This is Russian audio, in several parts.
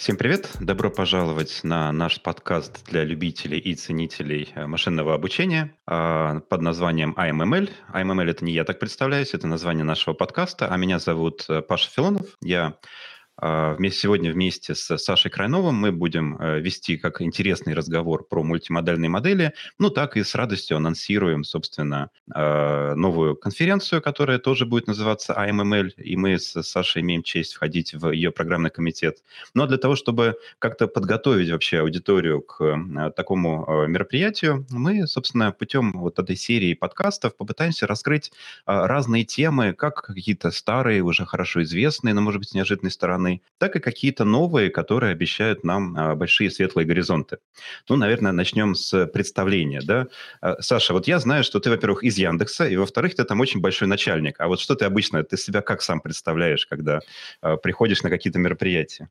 Всем привет! Добро пожаловать на наш подкаст для любителей и ценителей э, машинного обучения а, под названием IMML. IMML — это не я так представляюсь, это название нашего подкаста, а меня зовут э, Паша Филонов. Я вместе, сегодня вместе с Сашей Крайновым мы будем э, вести как интересный разговор про мультимодальные модели, ну так и с радостью анонсируем, собственно, а, новую конференцию, которая тоже будет называться AMML, и мы с Сашей имеем честь входить в ее программный комитет. Но для того, чтобы как-то подготовить вообще аудиторию к э, такому э, мероприятию, мы, собственно, путем вот этой серии подкастов попытаемся раскрыть разные темы, как какие-то старые, уже хорошо известные, но, может быть, неожиданной стороны, стороны, так и какие-то новые, которые обещают нам а, большие светлые горизонты. Ну, наверное, начнем с представления, да. А, Саша, вот я знаю, что ты, во-первых, из Яндекса, и, во-вторых, ты там очень большой начальник. А вот что ты обычно, ты себя как сам представляешь, когда а, приходишь на какие-то мероприятия?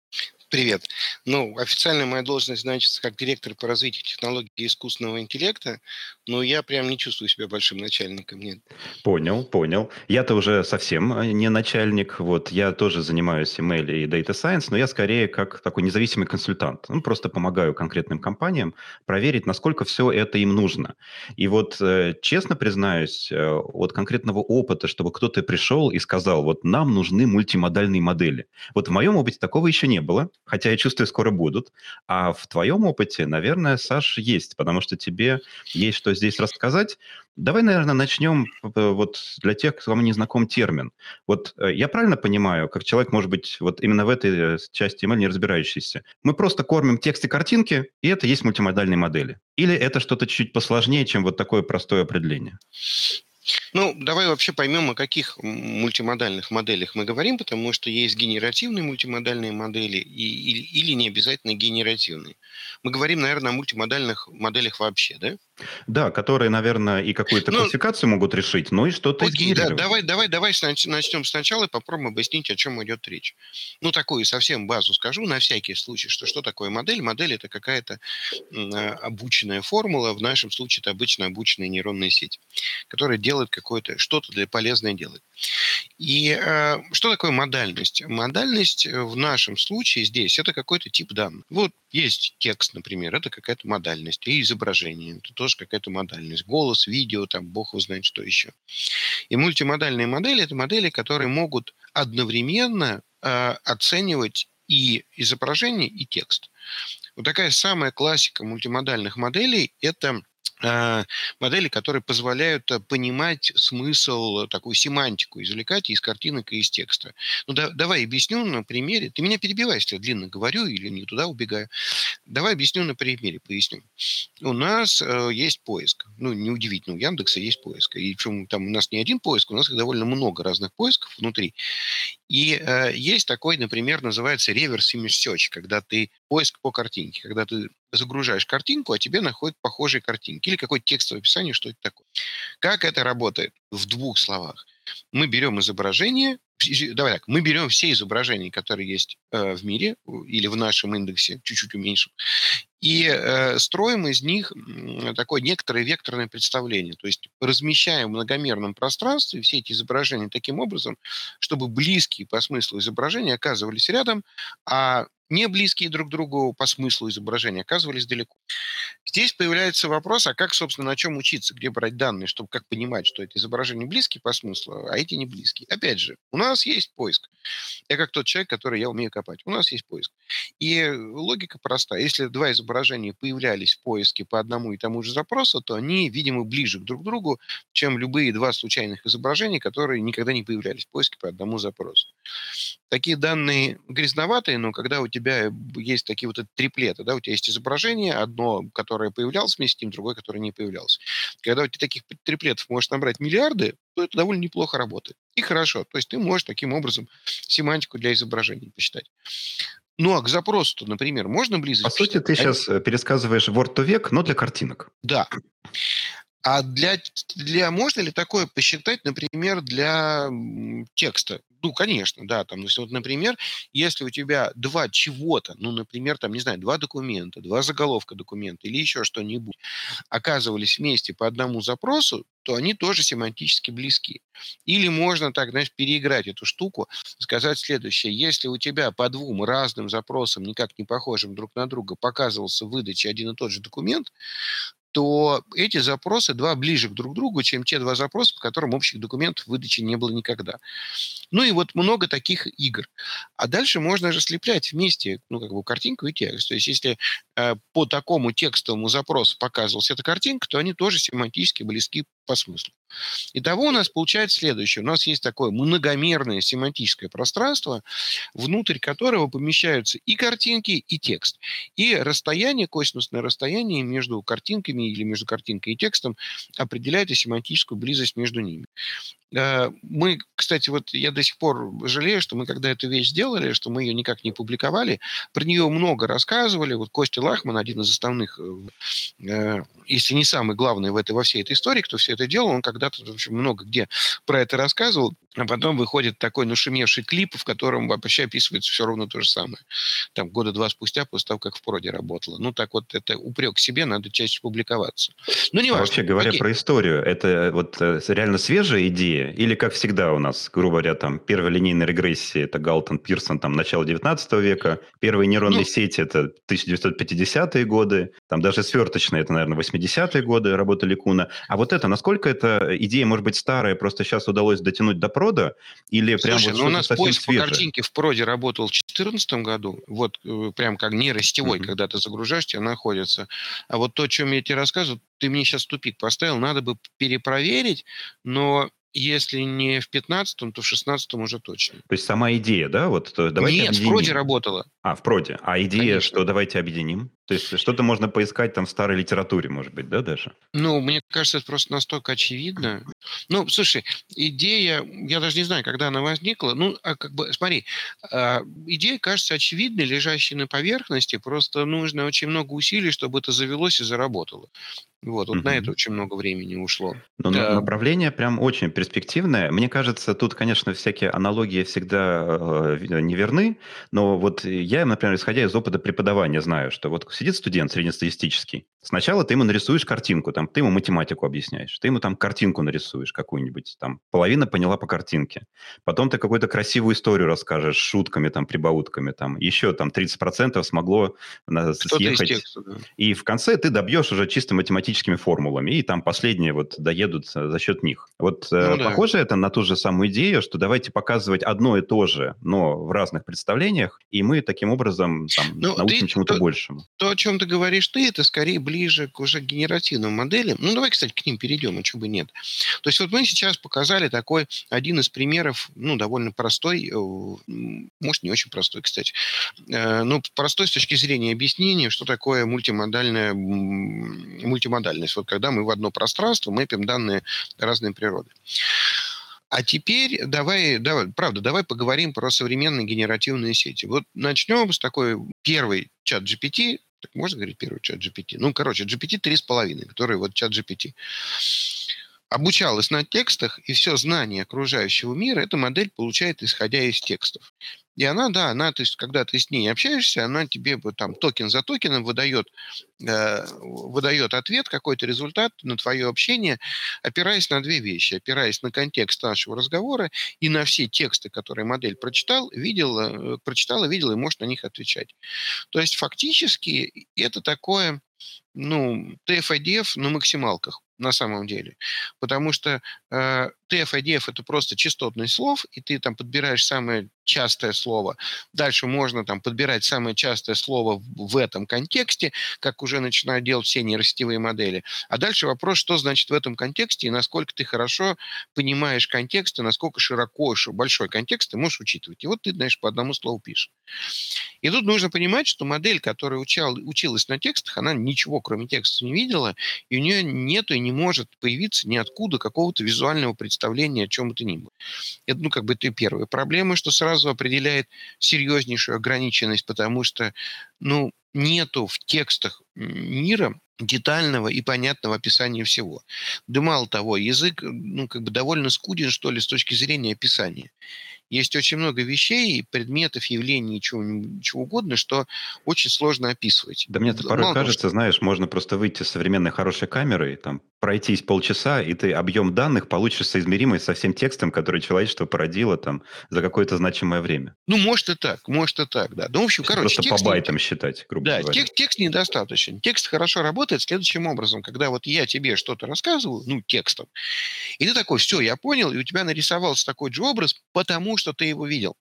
Привет. Ну, официально моя должность значится как директор по развитию технологий искусственного интеллекта, но я прям не чувствую себя большим начальником, нет. Понял, понял. Я-то уже совсем не начальник, вот, я тоже занимаюсь email и data science, но я скорее как такой независимый консультант. Ну, просто помогаю конкретным компаниям проверить, насколько все это им нужно. И вот, э, честно признаюсь, э, от конкретного опыта, чтобы кто-то пришел и сказал, вот нам нужны мультимодальные модели. Вот в моем опыте такого еще не было хотя я чувствую, скоро будут. А в твоем опыте, наверное, Саш, есть, потому что тебе есть что здесь рассказать. Давай, наверное, начнем вот для тех, кому не знаком термин. Вот э, я правильно понимаю, как человек, может быть, вот именно в этой э, части email не разбирающийся, мы просто кормим текст и картинки, и это есть мультимодальные модели? Или это что-то чуть посложнее, чем вот такое простое определение? Ну, давай вообще поймем, о каких мультимодальных моделях мы говорим, потому что есть генеративные мультимодальные модели и, или, или не обязательно генеративные. Мы говорим, наверное, о мультимодальных моделях вообще, да? Да, которые, наверное, и какую-то ну, классификацию могут решить, ну и что-то окей, да, давай, давай, давай начнем сначала и попробуем объяснить, о чем идет речь. Ну, такую совсем базу скажу на всякий случай, что что такое модель? Модель – это какая-то а, обученная формула, в нашем случае это обычно обученная нейронная сеть, которая делает какое-то, что-то для полезное делает. И э, что такое модальность? Модальность в нашем случае здесь – это какой-то тип данных. Вот есть текст, например, это какая-то модальность, и изображение, это тоже какая-то модальность. Голос, видео, там, бог узнает, что еще. И мультимодальные модели – это модели, которые могут одновременно э, оценивать и изображение, и текст. Вот такая самая классика мультимодальных моделей – это модели, которые позволяют э, понимать смысл, э, такую семантику извлекать из картинок и из текста. Ну, да, давай объясню на примере. Ты меня перебиваешь, если я длинно говорю или не туда убегаю. Давай объясню на примере, поясню. У нас э, есть поиск. Ну, неудивительно, у Яндекса есть поиск. И причем там у нас не один поиск, у нас их довольно много разных поисков внутри. И э, есть такой, например, называется reverse image search, когда ты поиск по картинке, когда ты загружаешь картинку, а тебе находят похожие картинки или какое-то текстовое описание, что это такое. Как это работает? В двух словах. Мы берем изображение, давай так, мы берем все изображения, которые есть э, в мире или в нашем индексе, чуть-чуть уменьшим, и э, строим из них такое некоторое векторное представление. То есть размещаем в многомерном пространстве все эти изображения таким образом, чтобы близкие по смыслу изображения оказывались рядом, а не близкие друг другу по смыслу изображения оказывались далеко. Здесь появляется вопрос, а как, собственно, на чем учиться, где брать данные, чтобы как понимать, что эти изображения близкие по смыслу, а эти не близкие. Опять же, у нас есть поиск. Я как тот человек, который я умею копать. У нас есть поиск. И логика проста. Если два изображения появлялись в поиске по одному и тому же запросу, то они, видимо, ближе друг к другу, чем любые два случайных изображения, которые никогда не появлялись в поиске по одному запросу. Такие данные грязноватые, но когда у тебя есть такие вот триплеты, да, у тебя есть изображение, одно, которое появлялось вместе с ним, другое, которое не появлялось. Когда у тебя таких триплетов можешь набрать миллиарды, то это довольно неплохо работает. И хорошо. То есть ты можешь таким образом семантику для изображений посчитать. Ну, а к запросу, например, можно близость? По сути, ты сейчас э, пересказываешь Word to век, но для картинок. Да. А для, для можно ли такое посчитать, например, для текста? Ну, конечно, да. Там, вот, например, если у тебя два чего-то, ну, например, там, не знаю, два документа, два заголовка документа или еще что-нибудь, оказывались вместе по одному запросу, то они тоже семантически близки. Или можно так, знаешь, переиграть эту штуку, сказать следующее. Если у тебя по двум разным запросам, никак не похожим друг на друга, показывался в выдаче один и тот же документ, то эти запросы два ближе к друг другу, чем те два запроса, по которым общих документов в выдаче не было никогда. Ну и вот много таких игр. А дальше можно же слеплять вместе, ну, как бы картинку и текст. То есть если э, по такому текстовому запросу показывалась эта картинка, то они тоже семантически близки по смыслу. Итого у нас получается следующее. У нас есть такое многомерное семантическое пространство, внутрь которого помещаются и картинки, и текст. И расстояние, косинусное расстояние между картинками или между картинкой и текстом определяет и семантическую близость между ними. Э, мы, кстати, вот я до сих пор жалею, что мы когда эту вещь сделали, что мы ее никак не публиковали, про нее много рассказывали. Вот Костя Лахман, один из основных, э, э, если не самый главный в этой, во всей этой истории, кто все это делал, он когда-то в общем, много где про это рассказывал. А потом выходит такой нашумевший клип, в котором вообще описывается все ровно то же самое. Там года два спустя, после того, как в проде работало. Ну, так вот, это упрек себе, надо чаще публиковаться. Ну, не важно. А вообще говоря Окей. про историю, это вот реально свежая идея? Или, как всегда у нас, грубо говоря, там, первая линейная регрессия – это Галтон, Пирсон, там, начало 19 века, первые нейронные ну, сети – это 1950-е годы, там даже сверточные – это, наверное, 80-е годы работы Ликуна. А вот это, насколько эта идея, может быть, старая, просто сейчас удалось дотянуть до прода, или прям Слушай, вот ну у нас поиск свежее? по картинке в проде работал в 2014 году, вот э, прям как нейросетевой, mm-hmm. когда ты загружаешь, тебе находится. А вот то, о чем я тебе рассказываю, ты мне сейчас тупик поставил, надо бы перепроверить, но если не в 15-м, то в 16-м уже точно. То есть сама идея, да? Вот, то давайте Нет, объединим. в проде работала. А, в проде. А идея, Конечно. что давайте объединим? То есть что-то можно поискать там в старой литературе, может быть, да, даже? Ну, мне кажется, это просто настолько очевидно. Ну, слушай, идея, я даже не знаю, когда она возникла. Ну, а как бы, смотри, а, идея кажется очевидной, лежащей на поверхности, просто нужно очень много усилий, чтобы это завелось и заработало. Вот, вот угу. на это очень много времени ушло. Но да. направление прям очень перспективное. Мне кажется, тут, конечно, всякие аналогии всегда э, неверны, но вот я, например, исходя из опыта преподавания, знаю, что вот сидит студент среднестатистический, сначала ты ему нарисуешь картинку, там, ты ему математику объясняешь, ты ему там картинку нарисуешь какую-нибудь, там, половина поняла по картинке. Потом ты какую-то красивую историю расскажешь шутками, там, прибаутками, там, еще там 30% смогло съехать. Текста, да. И в конце ты добьешь уже чисто математическими формулами, и там последние вот доедут за счет них. Вот э, ну, да. похоже это на ту же самую идею, что давайте показывать одно и то же, но в разных представлениях, и мы таким образом там, ну, научим чему-то большему. То, о чем ты говоришь ты, это скорее ближе к уже генеративным моделям. Ну, давай, кстати, к ним перейдем, а чего бы нет. То есть вот мы сейчас показали такой один из примеров, ну, довольно простой, э, может, не очень простой, кстати, э, ну, простой с точки зрения объяснения, что такое мультимодальная, мультимодальность. Вот когда мы в одно пространство мэпим данные разной природы. А теперь давай, давай, правда, давай поговорим про современные генеративные сети. Вот начнем с такой первой чат GPT, так можно говорить первый чат GPT? Ну, короче, GPT 3,5, который вот чат GPT. Обучалась на текстах, и все знание окружающего мира эта модель получает, исходя из текстов. И она, да, она, то есть, когда ты с ней общаешься, она тебе там токен за токеном выдает, э, выдает ответ, какой-то результат на твое общение, опираясь на две вещи. Опираясь на контекст нашего разговора и на все тексты, которые модель прочитал, видела, э, прочитала, видела и может на них отвечать. То есть фактически это такое ну, TF-IDF на максималках на самом деле. Потому что э, TF-IDF это просто частотный слов, и ты там подбираешь самое частое слово. Дальше можно там подбирать самое частое слово в этом контексте, как уже начинают делать все нейросетевые модели. А дальше вопрос, что значит в этом контексте и насколько ты хорошо понимаешь контекст, и насколько широко, большой контекст ты можешь учитывать. И вот ты, знаешь, по одному слову пишешь. И тут нужно понимать, что модель, которая учал, училась на текстах, она ничего кроме текста не видела, и у нее нету и не может появиться ниоткуда какого-то визуального представления о чем бы то ни было. Это, ну, как бы, это первая проблема, что сразу определяет серьезнейшую ограниченность, потому что, ну, нету в текстах мира детального и понятного описания всего. Да мало того, язык ну, как бы довольно скуден, что ли, с точки зрения описания есть очень много вещей, предметов, явлений, чего, чего угодно, что очень сложно описывать. Да мне это порой Мало кажется, что... знаешь, можно просто выйти с современной хорошей камерой, там, пройтись полчаса, и ты объем данных получишь соизмеримый со всем текстом, который человечество породило там за какое-то значимое время. Ну, может и так, может и так, да. Ну, в общем, короче, Просто текст по байтам не... считать, грубо да, говоря. Текст, текст недостаточен. Текст хорошо работает следующим образом. Когда вот я тебе что-то рассказываю, ну, текстом, и ты такой, все, я понял, и у тебя нарисовался такой же образ, потому что ты его видел.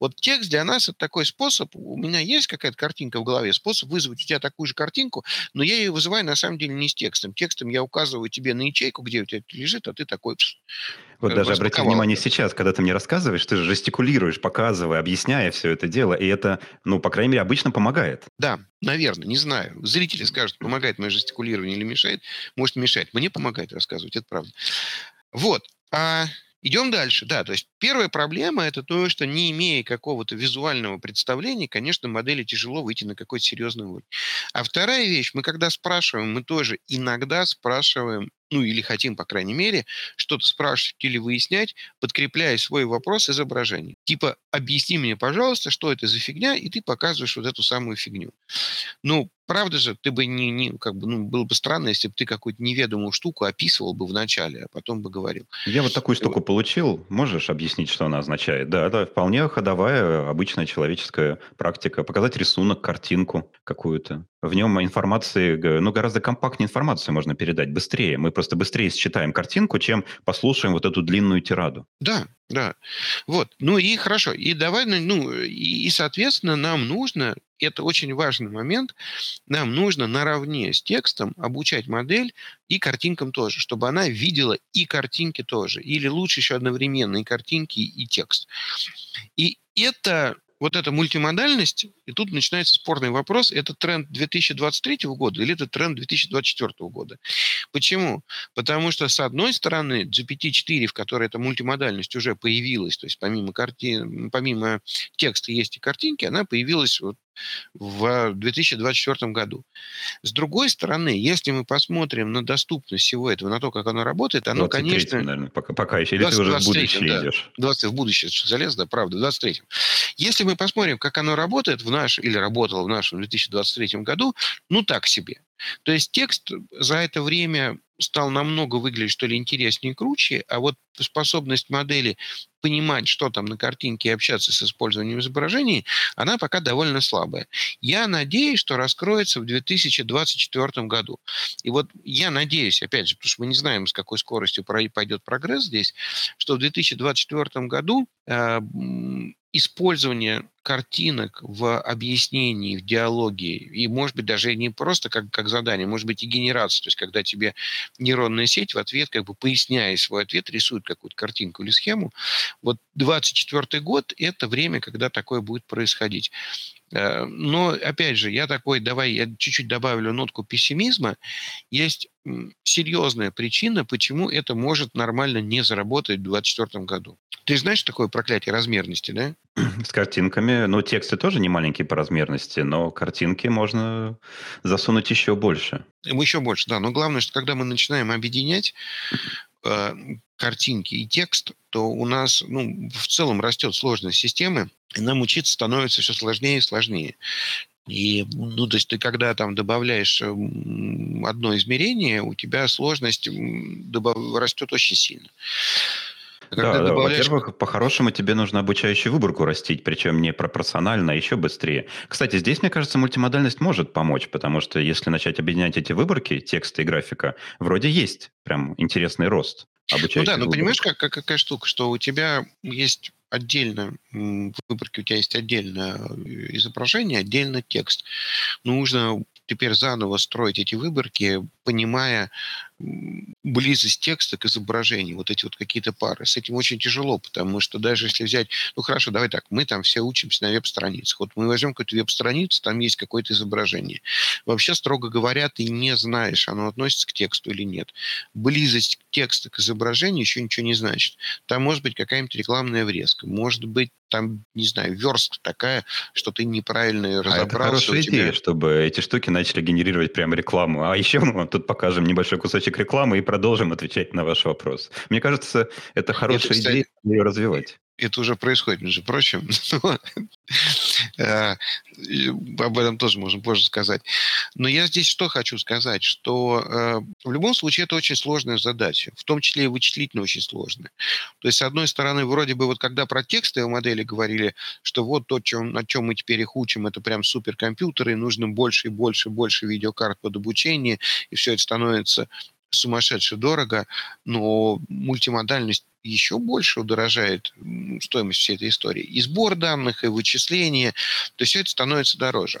Вот текст для нас это такой способ, у меня есть какая-то картинка в голове, способ вызвать у тебя такую же картинку, но я ее вызываю на самом деле не с текстом. Текстом я указываю тебе на ячейку, где у тебя лежит, а ты такой... Вот даже обрати внимание сейчас, когда ты мне рассказываешь, ты же жестикулируешь, показывая, объясняя все это дело, и это, ну, по крайней мере, обычно помогает. Да, наверное, не знаю. Зрители скажут, помогает мое жестикулирование или мешает. Может, мешает. Мне помогает рассказывать, это правда. Вот. А Идем дальше. Да, то есть первая проблема – это то, что не имея какого-то визуального представления, конечно, модели тяжело выйти на какой-то серьезный уровень. А вторая вещь, мы когда спрашиваем, мы тоже иногда спрашиваем ну или хотим, по крайней мере, что-то спрашивать или выяснять, подкрепляя свой вопрос изображением. Типа, объясни мне, пожалуйста, что это за фигня, и ты показываешь вот эту самую фигню. Ну, правда же, ты бы не, не как бы, ну, было бы странно, если бы ты какую-то неведомую штуку описывал бы вначале, а потом бы говорил. Я вот такую штуку вот. получил. Можешь объяснить, что она означает? Да, это вполне ходовая, обычная человеческая практика. Показать рисунок, картинку какую-то. В нем информации, ну, гораздо компактнее информацию можно передать, быстрее. Мы просто быстрее считаем картинку, чем послушаем вот эту длинную тираду. Да, да. Вот. Ну и хорошо. И давай, ну, ну, и, и соответственно, нам нужно, это очень важный момент, нам нужно наравне с текстом обучать модель и картинкам тоже, чтобы она видела и картинки тоже. Или лучше еще одновременно и картинки, и текст. И это вот эта мультимодальность, и тут начинается спорный вопрос, это тренд 2023 года или это тренд 2024 года. Почему? Потому что, с одной стороны, GPT-4, в которой эта мультимодальность уже появилась, то есть помимо, карти... помимо текста есть и картинки, она появилась вот в 2024 году. С другой стороны, если мы посмотрим на доступность всего этого, на то, как оно работает, оно, конечно... наверное, пока, пока еще, или 20, ты уже в будущее да, идешь? 20 в будущее залез, да, правда, в 23-м. Если мы посмотрим, как оно работает в наш, или работало в нашем 2023 году, ну так себе. То есть текст за это время стал намного выглядеть, что ли, интереснее и круче, а вот способность модели понимать, что там на картинке и общаться с использованием изображений, она пока довольно слабая. Я надеюсь, что раскроется в 2024 году. И вот я надеюсь, опять же, потому что мы не знаем, с какой скоростью пойдет прогресс здесь, что в 2024 году э, использование картинок в объяснении, в диалоге, и, может быть, даже не просто как, как задание, может быть, и генерация, то есть когда тебе нейронная сеть в ответ, как бы поясняя свой ответ, рисует какую-то картинку или схему. Вот 24 год – это время, когда такое будет происходить. Э, но, опять же, я такой, давай я чуть-чуть добавлю нотку пессимизма. Есть серьезная причина, почему это может нормально не заработать в 2024 году. Ты знаешь такое проклятие размерности, да? С картинками. Ну, тексты тоже не маленькие по размерности, но картинки можно засунуть еще больше. Еще больше, да. Но главное, что когда мы начинаем объединять картинки и текст, то у нас ну, в целом растет сложность системы, и нам учиться становится все сложнее и сложнее. И, ну, то есть ты когда там добавляешь одно измерение, у тебя сложность добав... растет очень сильно. Когда да, добавляешь... во-первых, по-хорошему тебе нужно обучающую выборку растить, причем не пропорционально, а еще быстрее. Кстати, здесь, мне кажется, мультимодальность может помочь, потому что если начать объединять эти выборки, текста и графика, вроде есть прям интересный рост. Ну да, но понимаешь, как, как, какая штука, что у тебя есть отдельно в выборке у тебя есть отдельно изображение, отдельно текст. Нужно теперь заново строить эти выборки, понимая близость текста к изображению, вот эти вот какие-то пары. С этим очень тяжело, потому что даже если взять, ну хорошо, давай так, мы там все учимся на веб-страницах. Вот мы возьмем какую-то веб-страницу, там есть какое-то изображение. Вообще, строго говоря, ты не знаешь, оно относится к тексту или нет. Близость текста к изображению еще ничего не значит. Там может быть какая-нибудь рекламная врезка, может быть там, не знаю, верстка такая, что ты неправильно разобрался. А это хорошая тебя... идея, чтобы эти штуки начали генерировать прямо рекламу. А еще мы вам тут покажем небольшой кусочек рекламы и продолжим отвечать на ваш вопрос. Мне кажется, это хорошая кстати, идея ее развивать это уже происходит, между прочим. Э, об этом тоже можно позже сказать. Но я здесь что хочу сказать, что э, в любом случае это очень сложная задача, в том числе и вычислительно очень сложная. То есть, с одной стороны, вроде бы вот когда про текстовые модели говорили, что вот то, чем, на чем мы теперь их учим, это прям суперкомпьютеры, и нужно больше и больше и больше видеокарт под обучение, и все это становится сумасшедше дорого, но мультимодальность еще больше удорожает стоимость всей этой истории. И сбор данных, и вычисление, то есть все это становится дороже.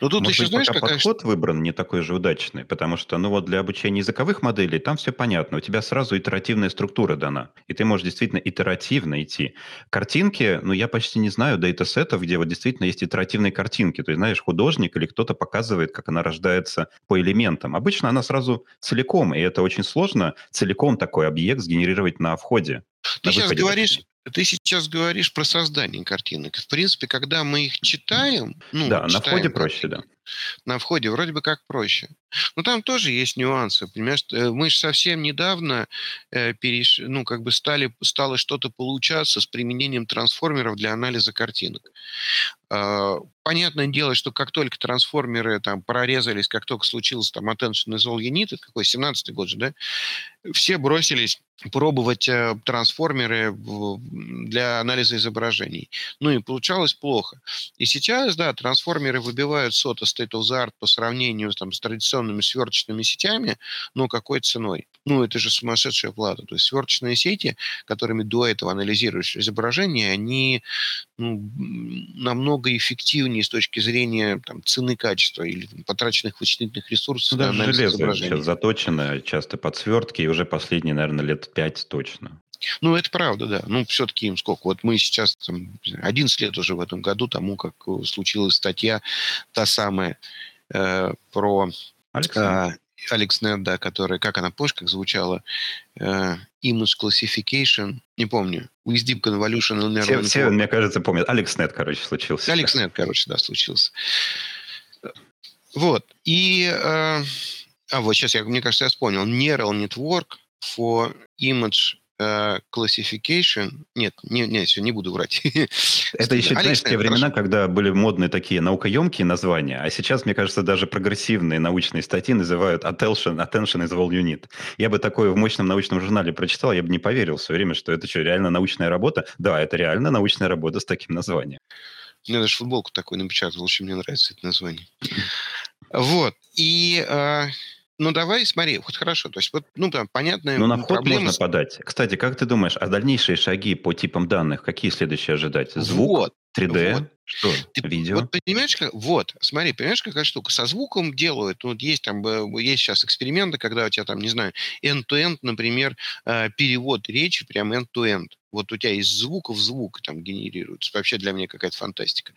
Но тут Может еще, быть, знаешь, пока какая... подход выбран не такой же удачный, потому что, ну вот для обучения языковых моделей там все понятно, у тебя сразу итеративная структура дана, и ты можешь действительно итеративно идти. Картинки, ну я почти не знаю дейтасетов, где вот действительно есть итеративные картинки, то есть, знаешь, художник или кто-то показывает, как она рождается по элементам. Обычно она сразу целиком, и это очень сложно, целиком такой объект сгенерировать на входе ты сейчас говоришь, ты сейчас говоришь про создание картинок. В принципе, когда мы их читаем... Ну, да, читаем на входе проще, да. На входе вроде бы как проще. Но там тоже есть нюансы. Понимаешь, э, мы же совсем недавно э, переш... ну, как бы стали, стало что-то получаться с применением трансформеров для анализа картинок. Э, понятное дело, что как только трансформеры там прорезались, как только случился там attention is all you это какой, 17-й год же, да? Все бросились пробовать э, трансформеры для анализа изображений. Ну и получалось плохо. И сейчас, да, трансформеры выбивают сота state of the art по сравнению там, с традиционными сверточными сетями, но какой ценой? Ну, это же сумасшедшая плата. То есть сверточные сети, которыми до этого анализируешь изображение, они ну, намного эффективнее с точки зрения там, цены качества или там, потраченных вычислительных ресурсов. Да, железо сейчас заточено, часто под свертки, и уже последние, наверное, лет пять точно. Ну, это правда, да. Ну, все-таки им сколько? Вот мы сейчас, там, 11 лет уже в этом году тому, как э, случилась статья, та самая, э, про э, AlexNet, да, которая, как она, помнишь, как звучала? Э, image Classification, не помню. Deep Convolution. Все, все, мне кажется, помнят. AlexNet, короче, случился. AlexNet, короче, да, случился. Вот. И... Э, а, вот сейчас, я, мне кажется, я вспомнил. Neural Network for Image Classification. Нет, не, не, все, не буду врать. Это еще, знаешь, те времена, когда были модные такие наукоемкие названия, а сейчас, мне кажется, даже прогрессивные научные статьи называют attention, attention is all you need. Я бы такое в мощном научном журнале прочитал, я бы не поверил в свое время, что это что, реально научная работа? Да, это реально научная работа с таким названием. Я даже футболку такой напечатал, очень мне нравится это название. Вот. И э, ну, давай, смотри, вот хорошо. То есть, вот, ну, там, понятная Ну, на вход проблема... можно подать. Кстати, как ты думаешь, а дальнейшие шаги по типам данных, какие следующие ожидать? Звук, вот, 3D, вот. что, ты, видео? Вот понимаешь, как, вот, смотри, понимаешь, какая штука? Со звуком делают, вот есть там, есть сейчас эксперименты, когда у тебя там, не знаю, end-to-end, например, э, перевод речи прям end-to-end. Вот у тебя из звуков звук там генерируется. Вообще для меня какая-то фантастика.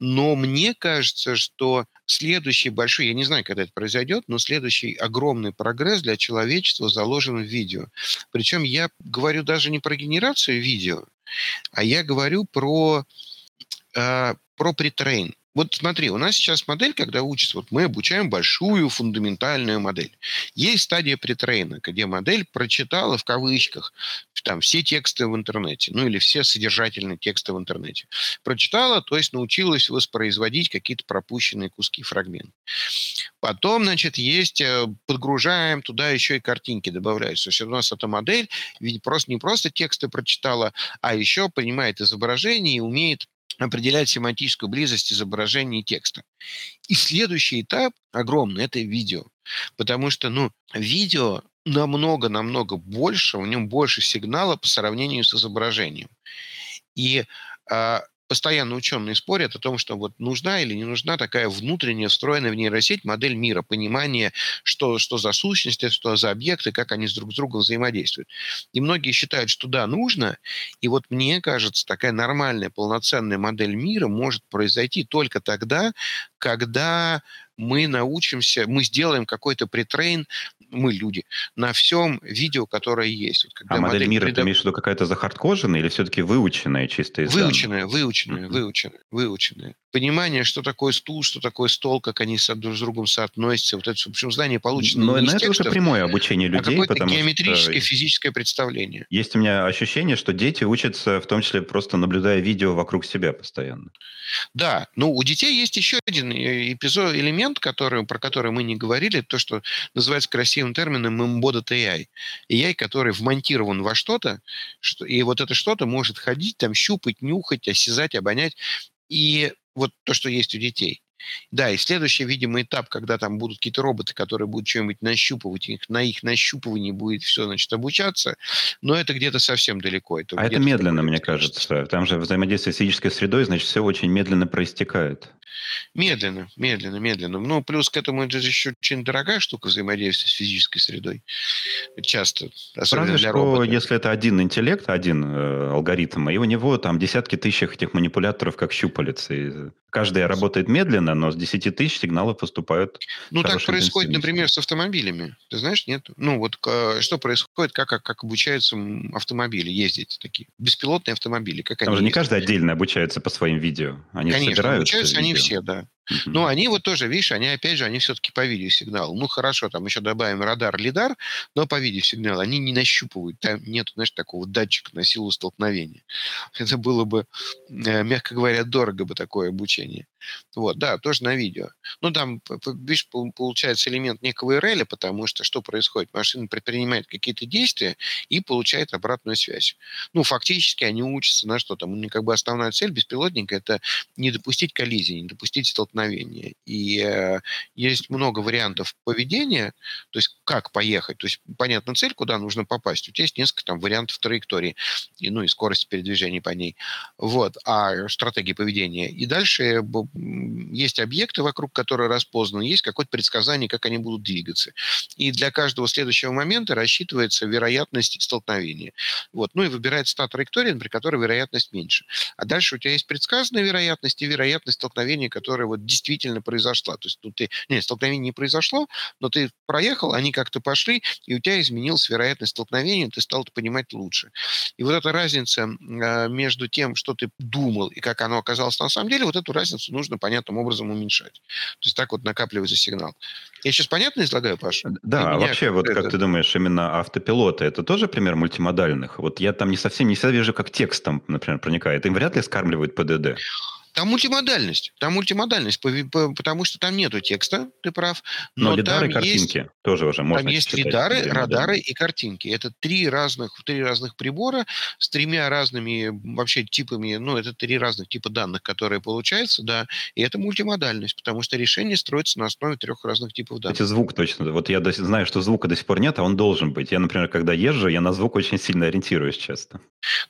Но мне кажется, что следующий большой, я не знаю, когда это произойдет, но следующий огромный прогресс для человечества заложен в видео. Причем я говорю даже не про генерацию видео, а я говорю про, э, про претрейн. Вот смотри, у нас сейчас модель, когда учится, вот мы обучаем большую фундаментальную модель. Есть стадия претрейна, где модель прочитала в кавычках там все тексты в интернете, ну или все содержательные тексты в интернете. Прочитала, то есть научилась воспроизводить какие-то пропущенные куски, фрагменты. Потом, значит, есть, э, подгружаем туда еще и картинки добавляются. То есть у нас эта модель ведь просто не просто тексты прочитала, а еще понимает изображение и умеет определять семантическую близость изображения и текста. И следующий этап огромный – это видео. Потому что, ну, видео намного-намного больше, в нем больше сигнала по сравнению с изображением. И а, постоянно ученые спорят о том, что вот нужна или не нужна такая внутренняя встроенная в нейросеть модель мира, понимание, что, что за сущности, что за объекты, как они друг с другом взаимодействуют. И многие считают, что да, нужно. И вот мне кажется, такая нормальная, полноценная модель мира может произойти только тогда, когда мы научимся, мы сделаем какой-то притрейн мы люди, на всем видео, которое есть. Вот, когда а модель, модель мира, предо... ты имеешь в виду какая-то захардкоженная или все-таки выученная чисто из Выученная, выученная, mm-hmm. выученная, выученная. Понимание, что такое стул, что такое стол, как они друг с другом соотносятся. Вот это, в общем, знание получено Но не это уже прямое обучение а людей. А потому геометрическое, что... физическое представление. Есть у меня ощущение, что дети учатся в том числе просто наблюдая видео вокруг себя постоянно. Да, ну у детей есть еще один э, эпизод, элемент, который, про который мы не говорили, то, что называется красивым термином embedded AI. AI, который вмонтирован во что-то, что, и вот это что-то может ходить, там, щупать, нюхать, осязать, обонять. И вот то, что есть у детей. Да, и следующий, видимо, этап, когда там будут какие-то роботы, которые будут что-нибудь нащупывать, их, на их нащупывании будет все, значит, обучаться, но это где-то совсем далеко. Это а это медленно, мне кажется. Там же взаимодействие с физической средой, значит, все очень медленно проистекает. Медленно, медленно, медленно. Ну, плюс к этому это же еще очень дорогая штука взаимодействия с физической средой. Часто, особенно Разве для что, робота. если это один интеллект, один э, алгоритм, и у него там десятки тысяч этих манипуляторов, как щупалец. каждая работает медленно, но с 10 тысяч сигналов поступают Ну, так происходит, например, с автомобилями. Ты знаешь, нет? Ну, вот что происходит, как, как, как обучаются автомобили ездить такие? Беспилотные автомобили, как Там они же не каждый отдельно обучается по своим видео. Они Конечно, собираются обучаются они все, да. Но они вот тоже, видишь, они опять же, они все-таки по видеосигналу. Ну, хорошо, там еще добавим радар, лидар, но по видеосигналу они не нащупывают. Там нет, знаешь, такого датчика на силу столкновения. Это было бы, э, мягко говоря, дорого бы такое обучение. Вот, да, тоже на видео. Ну, там, видишь, получается элемент некого РЛ, потому что что происходит? Машина предпринимает какие-то действия и получает обратную связь. Ну, фактически они учатся на что там. Как бы основная цель беспилотника – это не допустить коллизии, не допустить столкновения. И э, есть много вариантов поведения, то есть как поехать. То есть понятна цель, куда нужно попасть. У тебя есть несколько там вариантов траектории, и, ну и скорости передвижения по ней. Вот. А стратегии поведения. И дальше есть объекты, вокруг которых распознаны, есть какое-то предсказание, как они будут двигаться. И для каждого следующего момента рассчитывается вероятность столкновения. Вот. Ну и выбирается та траектория, при которой вероятность меньше. А дальше у тебя есть предсказанная вероятность и вероятность столкновения, которая вот действительно произошла. То есть ну, ты, нет, столкновение не произошло, но ты проехал, они как-то пошли, и у тебя изменилась вероятность столкновения, ты стал это понимать лучше. И вот эта разница э, между тем, что ты думал и как оно оказалось на самом деле, вот эту разницу нужно нужно понятным образом уменьшать. То есть так вот накапливается сигнал. Я сейчас понятно излагаю, Паша? Да, а вообще, вот это... как ты думаешь, именно автопилоты, это тоже пример мультимодальных? Вот я там не совсем не всегда вижу, как текст там, например, проникает. Им вряд ли скармливают ПДД. Там мультимодальность. Там мультимодальность, потому что там нету текста, ты прав. Но, но лидары, там картинки есть, тоже уже можно Там есть лидары, радары и картинки. Это три разных, три разных прибора с тремя разными вообще типами, ну, это три разных типа данных, которые получаются, да, и это мультимодальность, потому что решение строится на основе трех разных типов данных. Кстати, звук точно. Вот я знаю, что звука до сих пор нет, а он должен быть. Я, например, когда езжу, я на звук очень сильно ориентируюсь часто.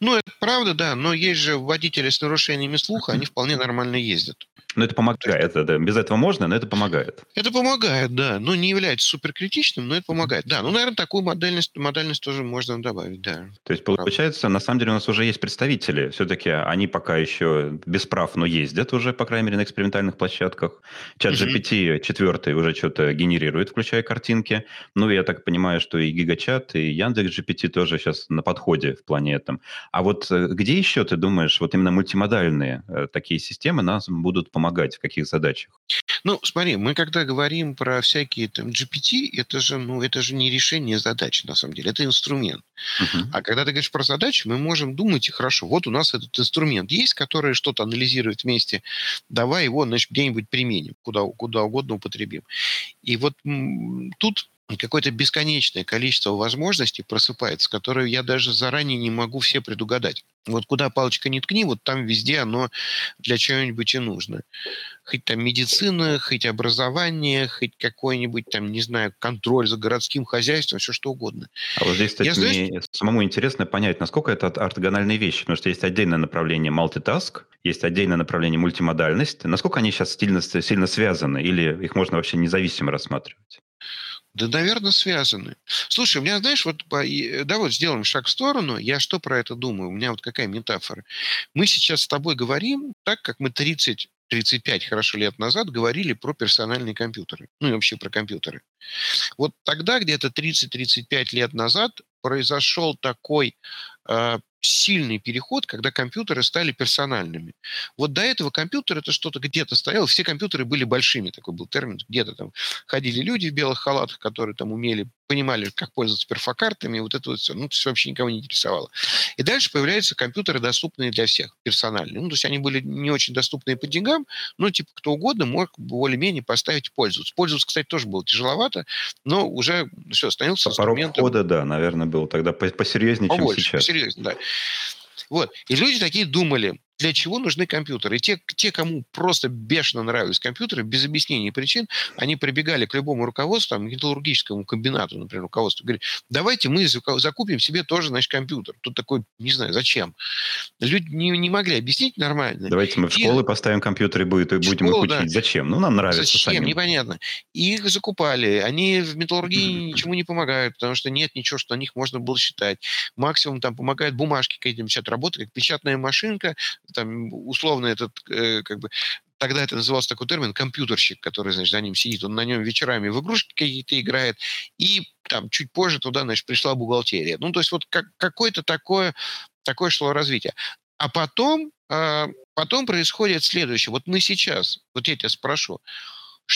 Ну, это правда, да, но есть же водители с нарушениями слуха, они вполне вполне нормально ездят. Но это помогает. Это, без этого можно, но это помогает. Это помогает, да. Но не является суперкритичным, но это помогает. Да, ну, наверное, такую модальность, модальность тоже можно добавить, да. То есть, получается, на самом деле у нас уже есть представители. Все-таки они пока еще без прав, но ездят уже, по крайней мере, на экспериментальных площадках. Чат GPT четвертый уже что-то генерирует, включая картинки. Ну, я так понимаю, что и Гигачат, и Яндекс GPT тоже сейчас на подходе в плане этом. А вот э, где еще, ты думаешь, вот именно мультимодальные э, такие системы нас будут помогать, в каких задачах? Ну, смотри, мы когда говорим про всякие там GPT, это же, ну, это же не решение задач, на самом деле, это инструмент. Uh-huh. А когда ты говоришь про задачи, мы можем думать, и хорошо, вот у нас этот инструмент есть, который что-то анализирует вместе, давай его, значит, где-нибудь применим, куда, куда угодно употребим. И вот м- какое-то бесконечное количество возможностей просыпается, которые я даже заранее не могу все предугадать. Вот куда палочка не ткни, вот там везде оно для чего-нибудь и нужно. Хоть там медицина, хоть образование, хоть какой-нибудь там, не знаю, контроль за городским хозяйством, все что угодно. А вот здесь, кстати, Я, знаешь... мне самому интересно понять, насколько это ортогональные вещи, потому что есть отдельное направление multitask, есть отдельное направление мультимодальность. Насколько они сейчас сильно, сильно связаны или их можно вообще независимо рассматривать? Да, наверное, связаны. Слушай, у меня, знаешь, вот, да, вот сделаем шаг в сторону, я что про это думаю? У меня вот какая метафора. Мы сейчас с тобой говорим так, как мы 30 35 хорошо лет назад говорили про персональные компьютеры. Ну и вообще про компьютеры. Вот тогда, где-то 30-35 лет назад, произошел такой э, сильный переход, когда компьютеры стали персональными. Вот до этого компьютер это что-то где-то стояло, все компьютеры были большими, такой был термин, где-то там ходили люди в белых халатах, которые там умели, понимали, как пользоваться перфокартами, вот это вот все, ну, все вообще никого не интересовало. И дальше появляются компьютеры, доступные для всех, персональные. Ну, то есть они были не очень доступные по деньгам, но типа кто угодно мог более-менее поставить пользоваться. Пользоваться, кстати, тоже было тяжеловато, но уже все, становился Порог инструментом... входа, да, наверное, был тогда посерьезнее, чем сейчас. Посерьезнее, да. Вот. И люди такие думали, для чего нужны компьютеры. И те, те, кому просто бешено нравились компьютеры, без объяснений и причин, они прибегали к любому руководству, там, металлургическому комбинату, например, руководству, говорили, давайте мы закупим себе тоже, значит, компьютер. Тут такой, не знаю, зачем. Люди не, не могли объяснить нормально. Давайте мы в школы и... поставим компьютер и будет, будем школу, их учить. Да. Зачем? Ну, нам нравится Зачем? Самим. Непонятно. И их закупали. Они в металлургии ничему не помогают, потому что нет ничего, что о них можно было считать. Максимум там помогают бумажки какие-то начать работать, как печатная машинка, там условно этот, э, как бы, тогда это назывался такой термин, компьютерщик, который, значит, за ним сидит, он на нем вечерами в игрушки какие-то играет, и там чуть позже туда, значит, пришла бухгалтерия. Ну, то есть вот как, какое-то такое, такое шло развитие. А потом, э, потом происходит следующее. Вот мы сейчас, вот я тебя спрошу,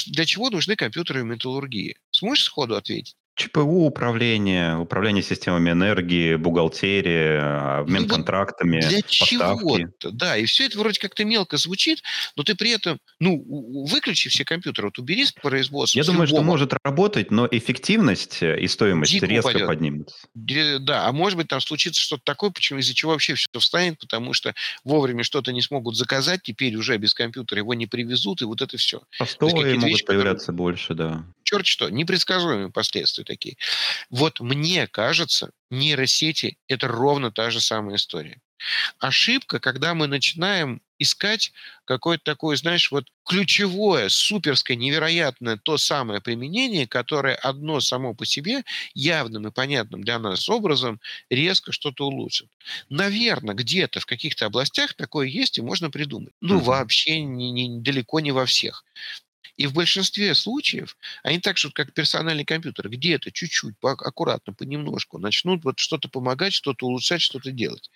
для чего нужны компьютеры в металлургии? Сможешь сходу ответить? ЧПУ управление, управление системами энергии, бухгалтерия, а, обмен ну, контрактами, Для чего-то, да. И все это вроде как-то мелко звучит, но ты при этом, ну, выключи все компьютеры, вот убери производство. Я думаю, любого. что может работать, но эффективность э, и стоимость Дико резко упадет. поднимется. Да, а может быть там случится что-то такое, почему из-за чего вообще все встанет, потому что вовремя что-то не смогут заказать, теперь уже без компьютера его не привезут, и вот это все. Постои могут вещи, появляться которые... больше, да. Черт что, непредсказуемые последствия такие. Вот мне кажется, нейросети – это ровно та же самая история. Ошибка, когда мы начинаем искать какое-то такое, знаешь, вот ключевое, суперское, невероятное то самое применение, которое одно само по себе явным и понятным для нас образом резко что-то улучшит. Наверное, где-то в каких-то областях такое есть и можно придумать. Ну, вообще не, не, далеко не во всех. И в большинстве случаев они так же, как персональный компьютер, где-то чуть-чуть, аккуратно, понемножку начнут вот что-то помогать, что-то улучшать, что-то делать.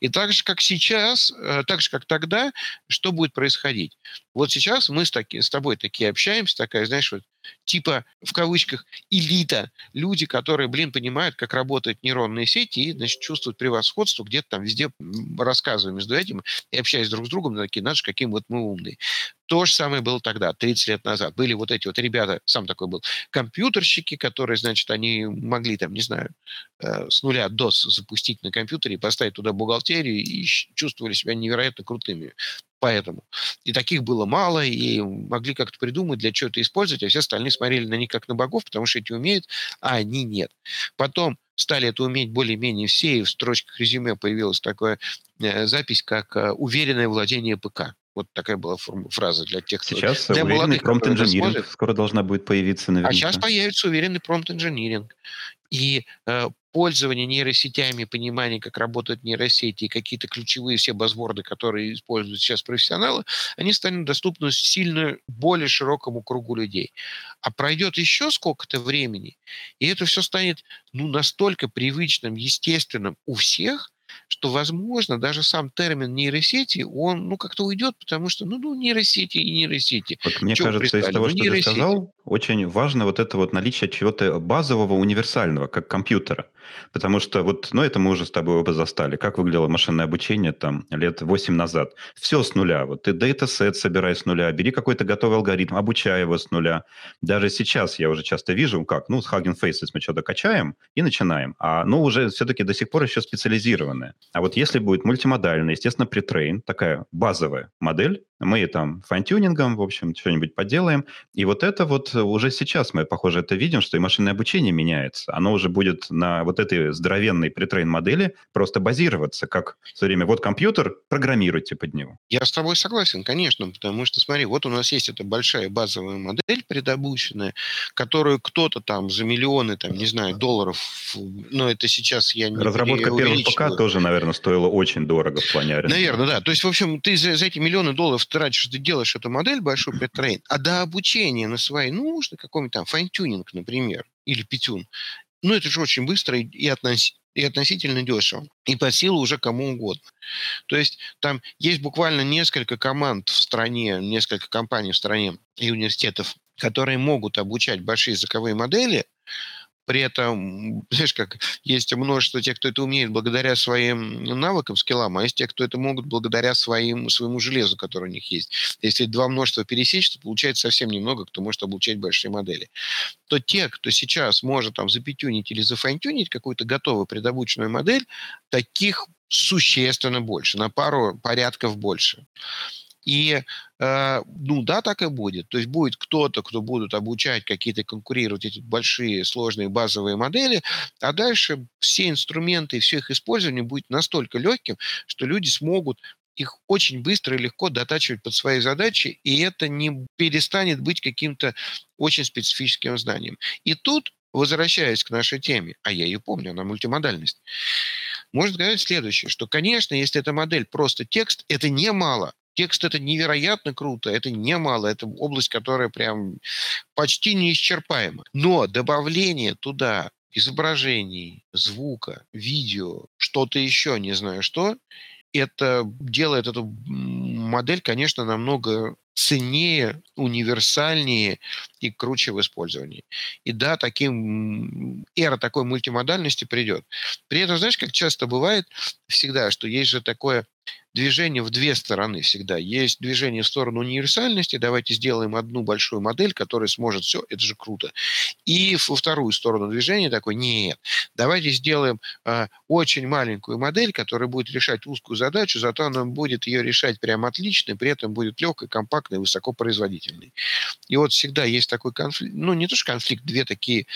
И так же, как сейчас, э, так же, как тогда, что будет происходить? Вот сейчас мы с, таки, с тобой такие общаемся, такая, знаешь, вот типа, в кавычках, элита, люди, которые, блин, понимают, как работают нейронные сети и, значит, чувствуют превосходство, где-то там везде рассказываем между этим и общаясь друг с другом, такие, знаешь, каким вот мы умные. То же самое было тогда, 30 лет назад. Были вот эти вот ребята, сам такой был, компьютерщики, которые, значит, они могли там, не знаю, э, с нуля DOS запустить на компьютере, поставить туда бухгалтерию и чувствовали себя невероятно крутыми. Поэтому. И таких было мало, и могли как-то придумать, для чего это использовать, а все остальные смотрели на них как на богов, потому что эти умеют, а они нет. Потом стали это уметь более-менее все, и в строчках резюме появилась такая э, запись, как э, «уверенное владение ПК». Вот такая была фраза для тех, кто... Сейчас для уверенный промпт-инжиниринг скоро должна будет появиться наверняка. А сейчас появится уверенный промпт-инжиниринг. И э, пользование нейросетями, понимание, как работают нейросети и какие-то ключевые все базворды, которые используют сейчас профессионалы, они станут доступны сильно более широкому кругу людей. А пройдет еще сколько-то времени, и это все станет ну, настолько привычным, естественным у всех, что, возможно, даже сам термин нейросети, он, ну, как-то уйдет, потому что, ну, ну нейросети и нейросети. Вот мне Чего кажется, из того, ну, что нейросети. ты сказал, очень важно вот это вот наличие чего-то базового, универсального, как компьютера. Потому что вот, ну, это мы уже с тобой оба застали. Как выглядело машинное обучение там лет 8 назад? Все с нуля. Вот ты датасет собирай с нуля, бери какой-то готовый алгоритм, обучай его с нуля. Даже сейчас я уже часто вижу, как, ну, с Hugging Faces мы что-то качаем и начинаем. А, ну, уже все-таки до сих пор еще специализированное. А вот если будет мультимодальная, естественно, pretrain, такая базовая модель, мы там fine-tuning ом, в общем, что-нибудь поделаем. И вот это вот уже сейчас мы, похоже, это видим, что и машинное обучение меняется. Оно уже будет на вот этой здоровенной pretrain модели просто базироваться, как все время вот компьютер, программируйте под него. Я с тобой согласен, конечно, потому что, смотри, вот у нас есть эта большая базовая модель предобученная, которую кто-то там за миллионы, там, не знаю, долларов, но это сейчас я не Разработка первых ПК тоже, наверное, стоила очень дорого в плане аренды. Наверное, да. То есть, в общем, ты за, за эти миллионы долларов тратишь, ты делаешь эту модель большой pretrain, а до обучения на свои нужды, какой-нибудь там fine-tuning, например, или p-tune, ну, это же очень быстро и, относ... и относительно дешево. И по силу уже кому угодно. То есть там есть буквально несколько команд в стране, несколько компаний в стране и университетов, которые могут обучать большие языковые модели, при этом, знаешь, как есть множество тех, кто это умеет благодаря своим навыкам, скиллам, а есть те, кто это могут благодаря своим, своему железу, которое у них есть. Если два множества пересечь, то получается совсем немного, кто может обучать большие модели. То те, кто сейчас может там запятюнить или зафайнтюнить какую-то готовую предобученную модель, таких существенно больше, на пару порядков больше. И, э, ну да, так и будет. То есть будет кто-то, кто будут обучать какие-то конкурировать эти большие сложные базовые модели, а дальше все инструменты и все их использование будет настолько легким, что люди смогут их очень быстро и легко дотачивать под свои задачи, и это не перестанет быть каким-то очень специфическим знанием. И тут, возвращаясь к нашей теме, а я ее помню, она мультимодальность, можно сказать следующее, что, конечно, если эта модель просто текст, это немало. Текст это невероятно круто, это немало, это область, которая прям почти неисчерпаема. Но добавление туда изображений, звука, видео, что-то еще, не знаю что, это делает эту модель, конечно, намного ценнее, универсальнее и круче в использовании. И да, таким, эра такой мультимодальности придет. При этом, знаешь, как часто бывает всегда, что есть же такое движение в две стороны всегда. Есть движение в сторону универсальности, давайте сделаем одну большую модель, которая сможет все, это же круто. И во вторую сторону движения такой, нет, давайте сделаем э, очень маленькую модель, которая будет решать узкую задачу, зато она будет ее решать прям отлично, при этом будет легкой, компактной, высокопроизводительной. И вот всегда есть такой конфликт, ну не то что конфликт, две такие...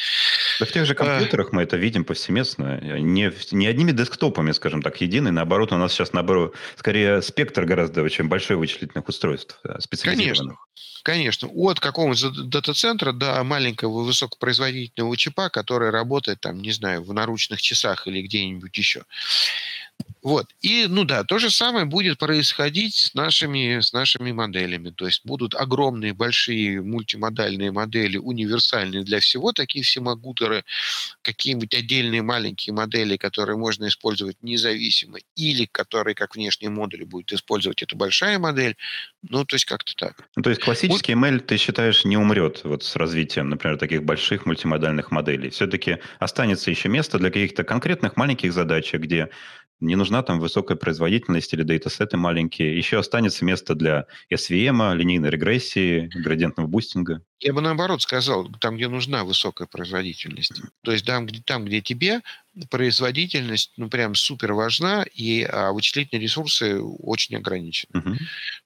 Да в тех же а компьютерах э... мы это видим повсеместно, не, не одними десктопами, скажем так, единый, наоборот, у нас сейчас, наоборот, скорее спектр гораздо очень большой вычислительных устройств э, специализированных. Конечно, конечно. От какого-нибудь дата-центра до маленького высокопроизводительного чипа, который работает, там, не знаю, в наручных часах или где-нибудь еще. Вот. И, ну да, то же самое будет происходить с нашими, с нашими моделями. То есть будут огромные, большие мультимодальные модели, универсальные для всего, такие всемогуторы, какие-нибудь отдельные маленькие модели, которые можно использовать независимо, или которые как внешние модули будет использовать эта большая модель. Ну, то есть как-то так. Ну, то есть классический вот. ML, ты считаешь, не умрет вот с развитием, например, таких больших мультимодальных моделей? Все-таки останется еще место для каких-то конкретных маленьких задач, где не нужна там высокая производительность или датасеты маленькие. Еще останется место для SVM, линейной регрессии, градиентного бустинга. Я бы наоборот сказал, там, где нужна высокая производительность. То есть там, где, там, где тебе производительность, ну, прям супер важна, и а вычислительные ресурсы очень ограничены. Uh-huh.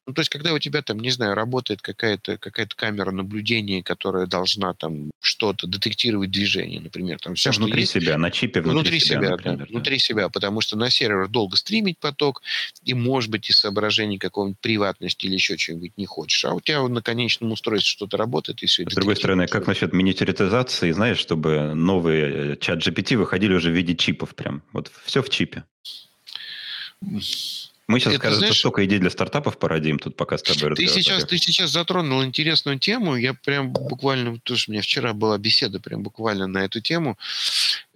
Ну, то есть, когда у тебя там, не знаю, работает какая-то какая камера наблюдения, которая должна там что-то детектировать движение, например, там все, что внутри есть, себя, на чипе внутри, внутри себя, себя например, да, да. внутри себя, потому что на сервер долго стримить поток, и, может быть, из соображений какого-нибудь приватности или еще чего-нибудь не хочешь. А у тебя на конечном устройстве что-то работает, и все. С другой стороны, как насчет миниатюризации, знаешь, чтобы новые э, чат GPT выходили уже в виде чипов прям. Вот все в чипе. Мы сейчас, это, кажется, знаешь, столько идей для стартапов породим тут пока с тобой ты сейчас, ты сейчас затронул интересную тему. Я прям буквально, тоже у меня вчера была беседа прям буквально на эту тему.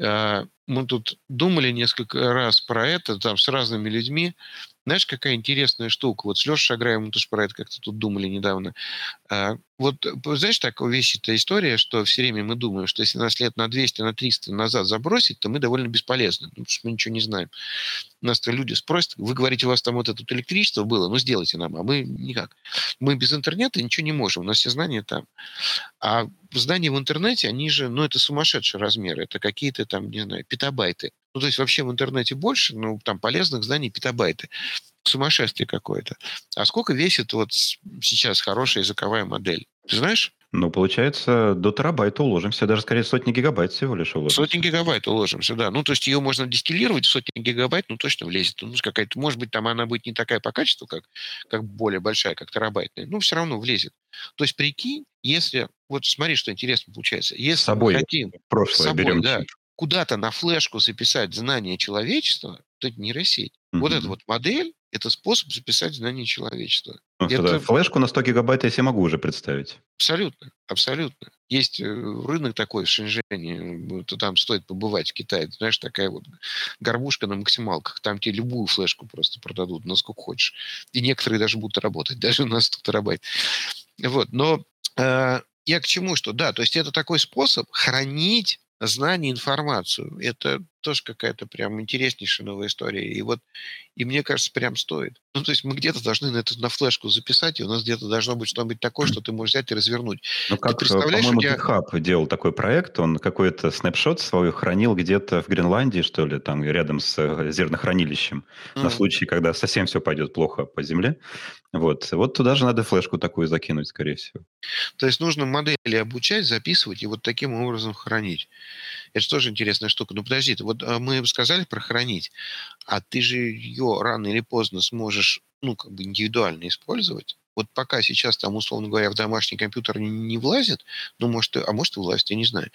А, мы тут думали несколько раз про это, там, с разными людьми. Знаешь, какая интересная штука? Вот с Лешей Шаграем мы тоже про это как-то тут думали недавно. А, вот, знаешь, такая вещь, эта история, что все время мы думаем, что если нас лет на 200, на 300 назад забросить, то мы довольно бесполезны, потому что мы ничего не знаем. Нас-то люди спросят, вы говорите, у вас там вот это электричество было, ну сделайте нам, а мы никак. Мы без интернета ничего не можем, у нас все знания там. А знания в интернете, они же, ну это сумасшедшие размеры, это какие-то там, не знаю, петабайты. Ну, то есть вообще в интернете больше, ну, там полезных знаний петабайты. Сумасшествие какое-то. А сколько весит вот сейчас хорошая языковая модель? Ты знаешь? Ну, получается, до терабайта уложимся, даже скорее сотни гигабайт всего лишь уложимся. Сотни гигабайт уложимся, да. Ну, то есть ее можно дистиллировать, сотни гигабайт, ну, точно влезет. Ну, какая-то, может быть, там она будет не такая по качеству, как, как более большая, как терабайтная, но все равно влезет. То есть, прикинь, если, вот смотри, что интересно получается, если с собой мы хотим прошлое собой, берем да. Куда-то на флешку записать знания человечества, то это нейросеть. Вот Мгм. эта вот модель, это способ записать знания человечества. Ну, Это флешку на 100 гигабайт я себе могу уже представить. абсолютно, абсолютно. Есть э, рынок такой в Шэньчжэне, то там стоит побывать в Китае. Ты Знаешь, такая вот горбушка на максималках. Там тебе любую флешку просто продадут, насколько хочешь. И некоторые даже будут работать, даже на 100 терабайт. Вот, но э, я к чему, что да, то есть это такой способ хранить знания, информацию. Это тоже какая-то прям интереснейшая новая история. И вот, и мне кажется, прям стоит. Ну, то есть мы где-то должны на это на флешку записать, и у нас где-то должно быть что-нибудь такое, что ты можешь взять и развернуть. Ну, как, э, по-моему, тебя... GitHub делал такой проект, он какой-то снапшот свой хранил где-то в Гренландии, что ли, там рядом с э, зернохранилищем, на М. случай, когда совсем все пойдет плохо по земле. Вот, вот туда же надо флешку такую закинуть, скорее всего. То есть нужно модели обучать, записывать и вот таким образом хранить. Это же тоже интересная штука. Ну, подожди, ты вот а, мы сказали про хранить, а ты же ее рано или поздно сможешь, ну, как бы индивидуально использовать. Вот пока сейчас там, условно говоря, в домашний компьютер не, не влазит, ну, может, а может и влазит, я не знаю.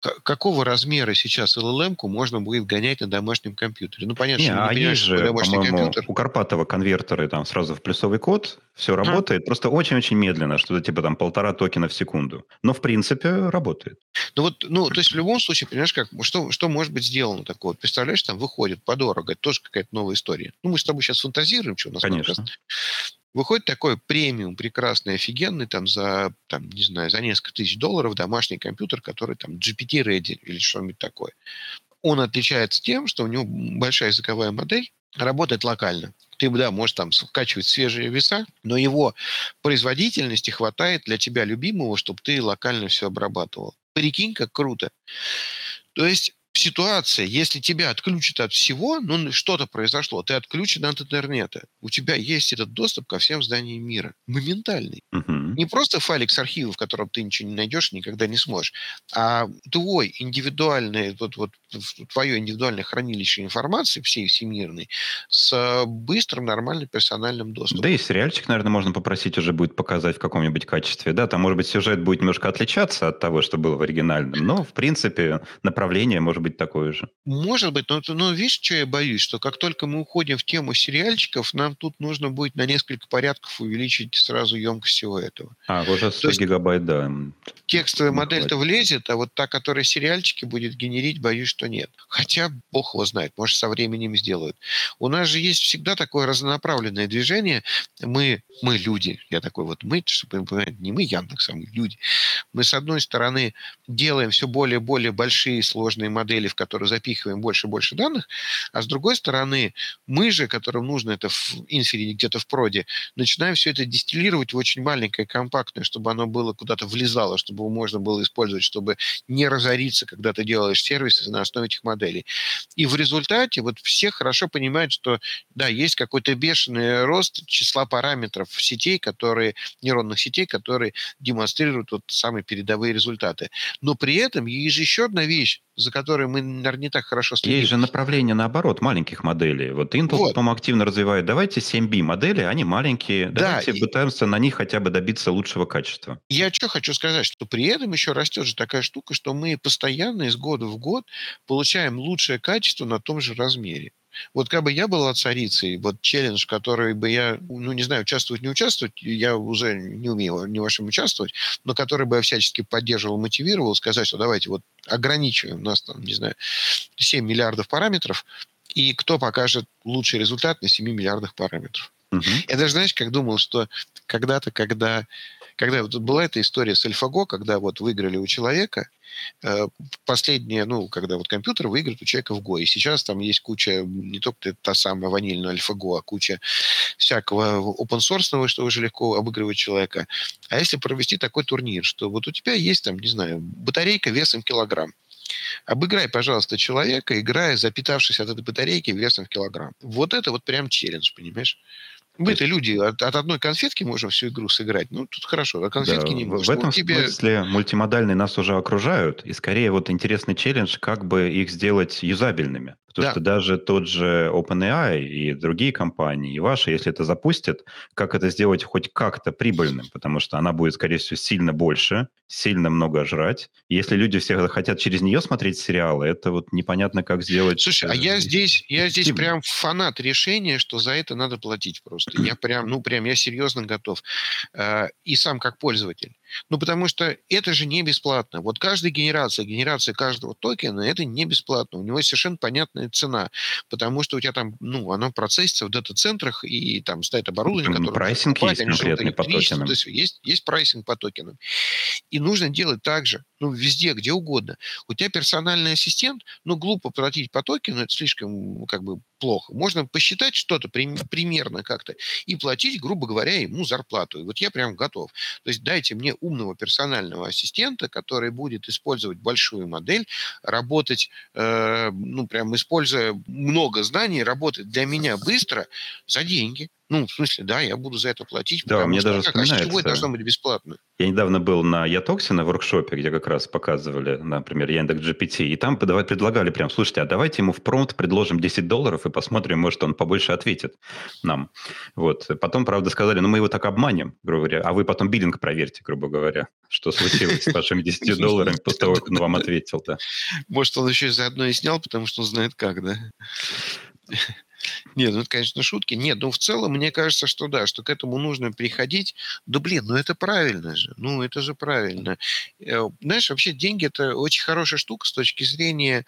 Какого размера сейчас LLM-ку можно будет гонять на домашнем компьютере? Ну, понятно, Не, что а не есть же, домашний компьютер. у Карпатова конвертеры там сразу в плюсовый код, все работает, просто очень-очень медленно, что-то типа там полтора токена в секунду. Но, в принципе, работает. Ну вот, ну, то есть в любом случае, понимаешь, как, что, что может быть сделано такое? Вот Представляешь, там выходит подорого, это тоже какая-то новая история. Ну, мы с тобой сейчас фантазируем, что у нас подкаст. Выходит такой премиум, прекрасный, офигенный, там, за, там, не знаю, за несколько тысяч долларов домашний компьютер, который там GPT-ready или что-нибудь такое. Он отличается тем, что у него большая языковая модель, работает локально. Ты, да, можешь там скачивать свежие веса, но его производительности хватает для тебя любимого, чтобы ты локально все обрабатывал. Прикинь, как круто. То есть ситуация, если тебя отключат от всего, ну что-то произошло, ты отключен от интернета, у тебя есть этот доступ ко всем зданиям мира. Моментальный. Мгм. Не просто файлик с архива, в котором ты ничего не найдешь, никогда не сможешь, а твой индивидуальный, вот, вот, твое индивидуальное хранилище информации всей всемирной с э, быстрым, нормальным персональным доступом. Да и сериальчик, наверное, можно попросить уже будет показать в каком-нибудь качестве. Да, там, может быть, сюжет будет немножко отличаться от того, что было в оригинальном, но, в принципе, направление может быть такое же. Может быть, но, но видишь, что я боюсь, что как только мы уходим в тему сериальчиков, нам тут нужно будет на несколько порядков увеличить сразу емкость всего этого. А, уже 100 есть- гигабайт, да. Текстовая модель-то влезет, а вот та, которая сериальчики будет генерить, боюсь, что нет. Хотя, бог его знает, может, со временем сделают. У нас же есть всегда такое разнонаправленное движение. Мы, мы люди, я такой вот мы, чтобы вы понимали, не мы Яндекс, а мы люди. Мы, с одной стороны, делаем все более и более большие сложные модели, в которые запихиваем больше и больше данных, а с другой стороны, мы же, которым нужно это в инфере где-то в проде, начинаем все это дистиллировать в очень маленькое, компактное, чтобы оно было куда-то влезало, чтобы его можно было использовать, чтобы не разориться, когда ты делаешь сервисы на основе этих моделей. И в результате вот все хорошо понимают, что да, есть какой-то бешеный рост числа параметров сетей, которые, нейронных сетей, которые демонстрируют вот самые передовые результаты. Но при этом есть еще одна вещь, за которой мы, наверное, не так хорошо следим. Есть же направление наоборот, маленьких моделей. Вот Intel, Вот. по-моему, активно развивает. Давайте 7B модели, они маленькие. Да, Давайте и- пытаемся на них хотя бы добиться лучшего качества. Я что хочу сказать, что при этом еще растет же такая штука, что мы постоянно из года в год получаем лучшее качество на том же размере. Вот как бы я была царицей, вот челлендж, который бы я, ну, не знаю, участвовать, не участвовать, я уже не умею во чем участвовать, но который бы я всячески поддерживал, мотивировал, сказать, что давайте вот ограничиваем, у нас там, не знаю, 7 миллиардов параметров, и кто покажет лучший результат на 7 миллиардах параметров. Мгм. Я даже, знаешь, как думал, что когда-то, когда, когда вот была эта история с AlphaGo, когда вот выиграли у человека, э, последняя, ну, когда вот компьютер выиграет у человека в Go. И сейчас там есть куча, не только та самая ванильная AlphaGo, а куча всякого open source, что уже легко обыгрывать человека. А если провести такой турнир, что вот у тебя есть там, не знаю, батарейка весом килограмм, Обыграй, пожалуйста, человека, играя, запитавшись от этой батарейки весом в килограмм. Вот это вот прям челлендж, понимаешь? Мы-то люди от, от одной конфетки можем всю игру сыграть. Ну, тут хорошо, а конфетки да, не можешь. В этом вот тебе... смысле мультимодальные нас уже окружают, и скорее вот интересный челлендж, как бы их сделать юзабельными. Потому да. что даже тот же OpenAI и другие компании, и ваши, если это запустят, как это сделать хоть как-то прибыльным? Потому что она будет, скорее всего, сильно больше, сильно много жрать. Если люди все хотят через нее смотреть сериалы, это вот непонятно, как сделать. Слушай, а я э, здесь, я здесь прям фанат решения, что за это надо платить просто. Я прям, ну прям, я серьезно готов. Э, и сам как пользователь. Ну, потому что это же не бесплатно. Вот каждая генерация, генерация каждого токена, это не бесплатно. У него совершенно понятная цена, потому что у тебя там, ну, оно процессится в дата-центрах, и там стоит оборудование, которое... Pricing есть конкретный по токенам. То есть, есть, есть pricing по токенам. И нужно делать так же, ну, везде, где угодно. У тебя персональный ассистент, ну, глупо платить по токену, это слишком, как бы, плохо. Можно посчитать что-то примерно как-то и платить, грубо говоря, ему зарплату. И вот я прям готов. То есть дайте мне умного персонального ассистента, который будет использовать большую модель, работать, э, ну, прям используя много знаний, работать для меня быстро за деньги. Ну, в смысле, да, я буду за это платить. Да, мне что, даже как. А должно быть бесплатно? Я недавно был на Ятоксе на воркшопе, где как раз показывали, например, Яндекс GPT, и там предлагали прям, слушайте, а давайте ему в промпт предложим 10 долларов и посмотрим, может, он побольше ответит нам. Вот. Потом, правда, сказали, ну, мы его так обманем, грубо говоря, а вы потом биллинг проверьте, грубо говоря, что случилось с вашими 10 долларами после того, как он вам ответил-то. Может, он еще заодно и снял, потому что он знает как, да? Нет, ну это, конечно, шутки. Нет, ну в целом, мне кажется, что да, что к этому нужно приходить. Да блин, ну это правильно же. Ну это же правильно. Э, знаешь, вообще деньги это очень хорошая штука с точки зрения,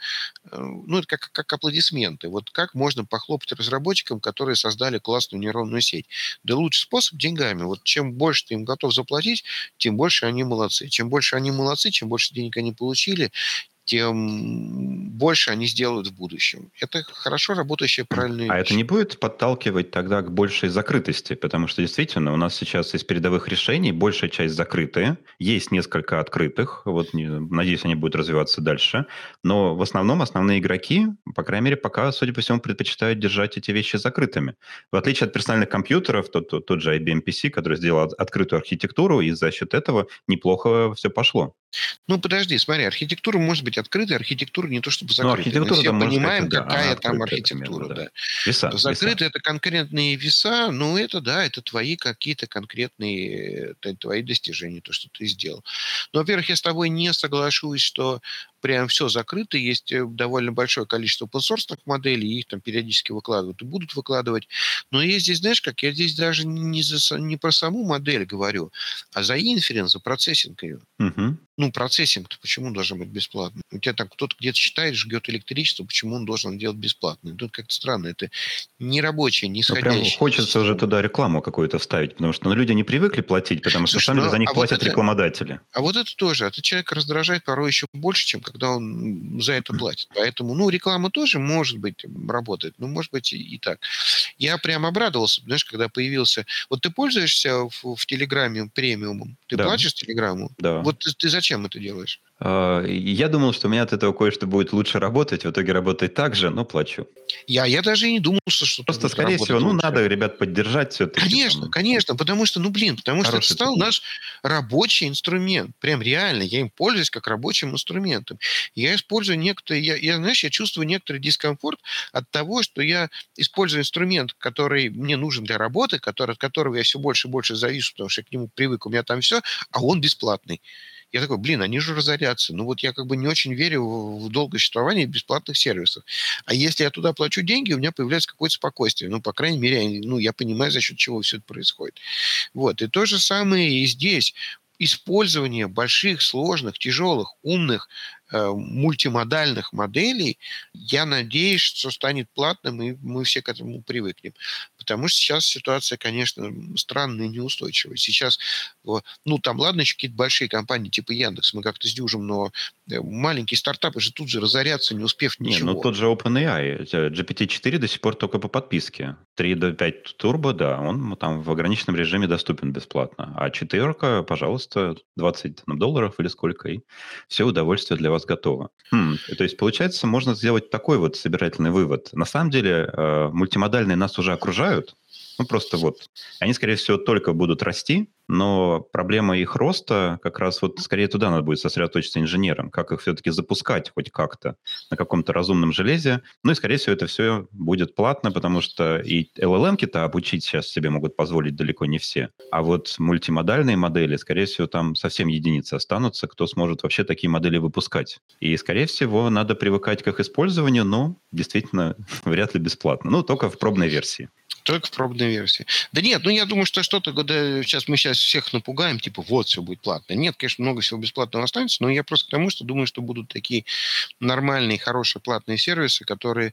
э, ну это как, как аплодисменты. Вот как можно похлопать разработчикам, которые создали классную нейронную сеть? Да лучший способ деньгами. Вот чем больше ты им готов заплатить, тем больше они молодцы. Чем больше они молодцы, чем больше денег они получили, тем больше они сделают в будущем. Это хорошо работающая правильная А это не будет подталкивать тогда к большей закрытости? Потому что действительно у нас сейчас из передовых решений большая часть закрытые, есть несколько открытых, вот надеюсь, они будут развиваться дальше, но в основном основные игроки, по крайней мере, пока, судя по всему, предпочитают держать эти вещи закрытыми. В отличие от персональных компьютеров, тот, тот, тот же IBM PC, который сделал открытую архитектуру, и за счет этого неплохо все пошло. Ну, подожди, смотри, архитектура может быть открытой, архитектура не то чтобы закрытая. Ну, архитектура, Мы все понимаем, быть, какая да, там архитектура. Примерно, да. Да. Веса, Закрытые веса. это конкретные веса, ну, это да, это твои какие-то конкретные, это твои достижения, то, что ты сделал. Но, во-первых, я с тобой не соглашусь, что прям все закрыто, есть э, довольно большое количество open моделей, их там периодически выкладывают и будут выкладывать. Но я здесь, знаешь, как, я здесь даже не, за, не про саму модель говорю, а за инференс, за процессинг ее. Угу. Ну, процессинг почему должен быть бесплатный? У тебя там кто-то где-то считает, жгет электричество, почему он должен делать бесплатно? Тут как-то странно, это не рабочее, не. Ну, прям хочется уже туда рекламу какую-то вставить, потому что ну, люди не привыкли платить, потому что, Слушай, деле, ну, за них а платят вот это, рекламодатели. А вот это тоже, а это человек раздражает порой еще больше, чем когда он за это платит. Поэтому, ну, реклама тоже, может быть, работает, но может быть и, и так. Я прям обрадовался, знаешь, когда появился... Вот ты пользуешься в, в Телеграме премиумом? Ты да. платишь Телеграмму? Да. Вот ты, ты зачем это делаешь? А, я думал, что у меня от этого кое-что будет лучше работать, в итоге работает так же, но плачу. Я, я даже и не думал, что Просто, скорее всего, ну, лучше. надо ребят поддержать все-таки. Конечно, там. конечно, потому что, ну, блин, потому Хороший что это стал наш рабочий инструмент. Прям реально, я им пользуюсь как рабочим инструментом. Я использую некоторые, я, я, знаешь, я чувствую некоторый дискомфорт от того, что я использую инструмент, который мне нужен для работы, который, от которого я все больше и больше завишу, потому что я к нему привык, у меня там все, а он бесплатный. Я такой, блин, они же разорятся. Ну вот я как бы не очень верю в, долгое существование бесплатных сервисов. А если я туда плачу деньги, у меня появляется какое-то спокойствие. Ну, по крайней мере, ну, я понимаю, за счет чего все это происходит. Вот. И то же самое и здесь использование больших, сложных, тяжелых, умных мультимодальных моделей, я надеюсь, что станет платным, и мы все к этому привыкнем. Потому что сейчас ситуация, конечно, странная и неустойчивая. Сейчас, ну, там, ладно, еще какие-то большие компании типа Яндекс, мы как-то сдюжим, но э, маленькие стартапы же тут же разорятся, не успев ничего. Не, ну, тот же OpenAI, GPT-4 до сих пор только по подписке. 3 до 5 турбо, да, он там в ограниченном режиме доступен бесплатно. А 4, пожалуйста, 20 долларов или сколько, и все удовольствие для вас вас готово. Хм, то есть, получается, можно сделать такой вот собирательный вывод. На самом деле, э, мультимодальные нас уже окружают, Ну, просто вот. Они, скорее всего, только будут расти, но проблема их роста как раз вот скорее туда надо будет сосредоточиться инженерам, как их все-таки запускать хоть как-то на каком-то разумном железе. Ну и, скорее всего, это все будет платно, потому что и LLM-ки-то обучить сейчас себе могут позволить далеко не все. А вот мультимодальные модели, скорее всего, там совсем единицы останутся, кто сможет вообще такие модели выпускать. И, скорее всего, надо привыкать к их использованию, но действительно вряд ли бесплатно. Ну, только в пробной версии. Только в пробной версии. Да нет, ну я думаю, что что-то, да, сейчас мы сейчас всех напугаем, типа, вот, все будет платно. Нет, конечно, много всего бесплатного останется, но я просто к тому, что думаю, что будут такие нормальные, хорошие платные сервисы, которые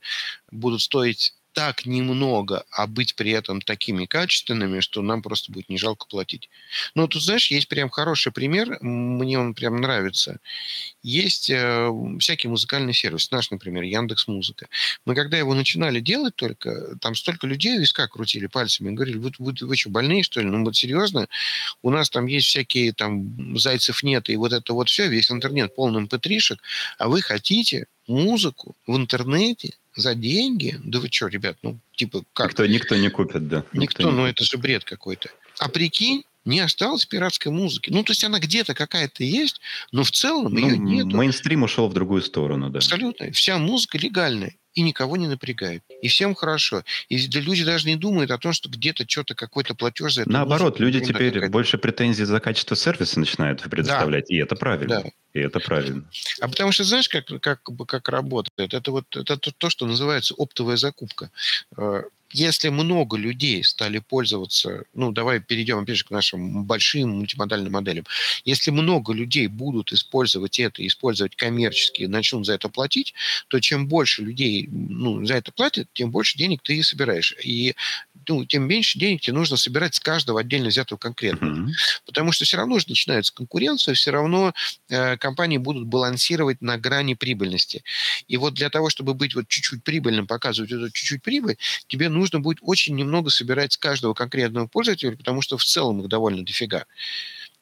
будут стоить так немного, а быть при этом такими качественными, что нам просто будет не жалко платить. Ну, тут, знаешь, есть прям хороший пример, мне он прям нравится. Есть э, всякий музыкальный сервис, наш, например, Яндекс Музыка. Мы когда его начинали делать только, там столько людей виска крутили пальцами, говорили, вы, вы, вы что, больные, что ли? Ну, вот серьезно, у нас там есть всякие там зайцев нет, и вот это вот все, весь интернет полным mp а вы хотите музыку в интернете за деньги? Да вы что, ребят, ну, типа, как? Никто, никто не купит, да. Никто, никто ну, это же бред какой-то. А прикинь, не осталось пиратской музыки. Ну, то есть она где-то какая-то есть, но в целом ну, ее нет. Мейнстрим ушел в другую сторону, да. Абсолютно. Вся музыка легальная и никого не напрягает. И всем хорошо. И да, люди даже не думают о том, что где-то что-то, какой-то платеж за это. Наоборот, люди теперь какая-то... больше претензий за качество сервиса начинают предоставлять. Да. И это правильно. Да. И это правильно. А потому что знаешь, как, как, как работает? Это вот это то, что называется оптовая закупка. Если много людей стали пользоваться, ну, давай перейдем опять же к нашим большим мультимодальным моделям. Если много людей будут использовать это, использовать коммерчески, начнут за это платить, то чем больше людей ну, за это платят, тем больше денег ты собираешь. И ну, тем меньше денег тебе нужно собирать с каждого отдельно взятого конкретно. Mm-hmm. Потому что все равно же начинается конкуренция, все равно э, компании будут балансировать на грани прибыльности. И вот для того, чтобы быть вот чуть-чуть прибыльным, показывать эту чуть-чуть прибыль, тебе нужно будет очень немного собирать с каждого конкретного пользователя, потому что в целом их довольно дофига.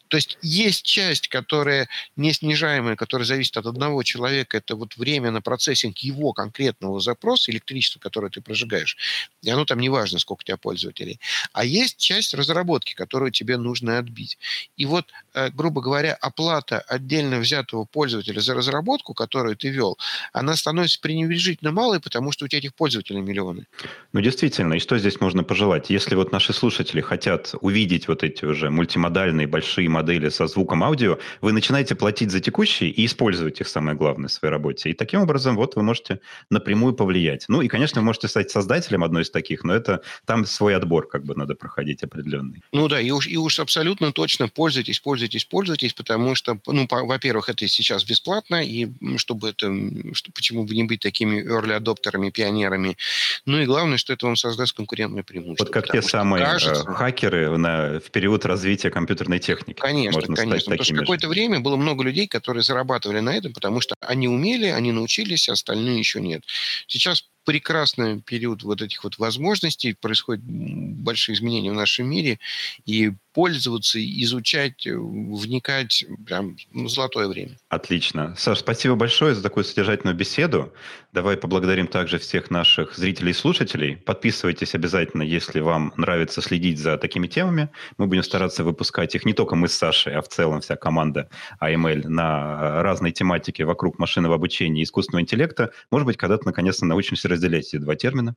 То есть есть часть, которая не снижаемая, которая зависит от одного человека, это вот время на процессинг его конкретного запроса, электричества, которое ты прожигаешь, и оно там не важно, сколько у тебя пользователей. А есть часть разработки, которую тебе нужно отбить. И вот, э, грубо говоря, оплата отдельно взятого пользователя за разработку, которую ты вел, она становится пренебрежительно малой, потому что у тебя этих пользователей миллионы. Ну, действительно, и что здесь можно пожелать? Если вот наши слушатели хотят увидеть вот эти уже мультимодальные большие модели со звуком аудио, вы начинаете платить за текущие и использовать их, самое главное, в своей работе. И таким образом вот вы можете напрямую повлиять. Ну и, конечно, вы можете стать создателем одной из таких, но это там свой отбор как бы надо проходить определенный. Ну да, и уж, и уж абсолютно точно пользуйтесь, пользуйтесь, пользуйтесь, потому что, ну, по, во-первых, это сейчас бесплатно, и чтобы это, что, почему бы не быть такими early адоптерами, пионерами. Ну и главное, что это вам создаст конкурентное преимущество. Вот как те самые э, кажется, хакеры на, в период развития компьютерной техники. Конечно, Можно конечно. Потому что какое-то время было много людей, которые зарабатывали на этом, потому что они умели, они научились, а остальные еще нет. Сейчас прекрасный период вот этих вот возможностей, происходят большие изменения в нашем мире, и пользоваться, изучать, э, вникать, прям ну, золотое время. Отлично. Саш, спасибо большое за такую содержательную беседу. Давай поблагодарим также всех наших зрителей и слушателей. Подписывайтесь обязательно, если вам нравится следить за такими темами. Мы будем стараться выпускать их не только мы с Сашей, а в целом вся команда AML на разной тематике вокруг машинного обучения и искусственного интеллекта. Может быть, когда-то наконец-то научимся разделять эти два термина.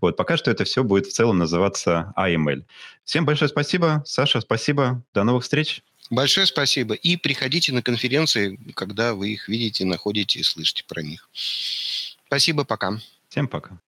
Вот, пока что это все будет в целом называться AML. Всем большое спасибо. Саша, спасибо. До новых встреч. Большое спасибо. И приходите на конференции, когда вы их видите, находите и слышите про них. Спасибо, пока. Всем пока.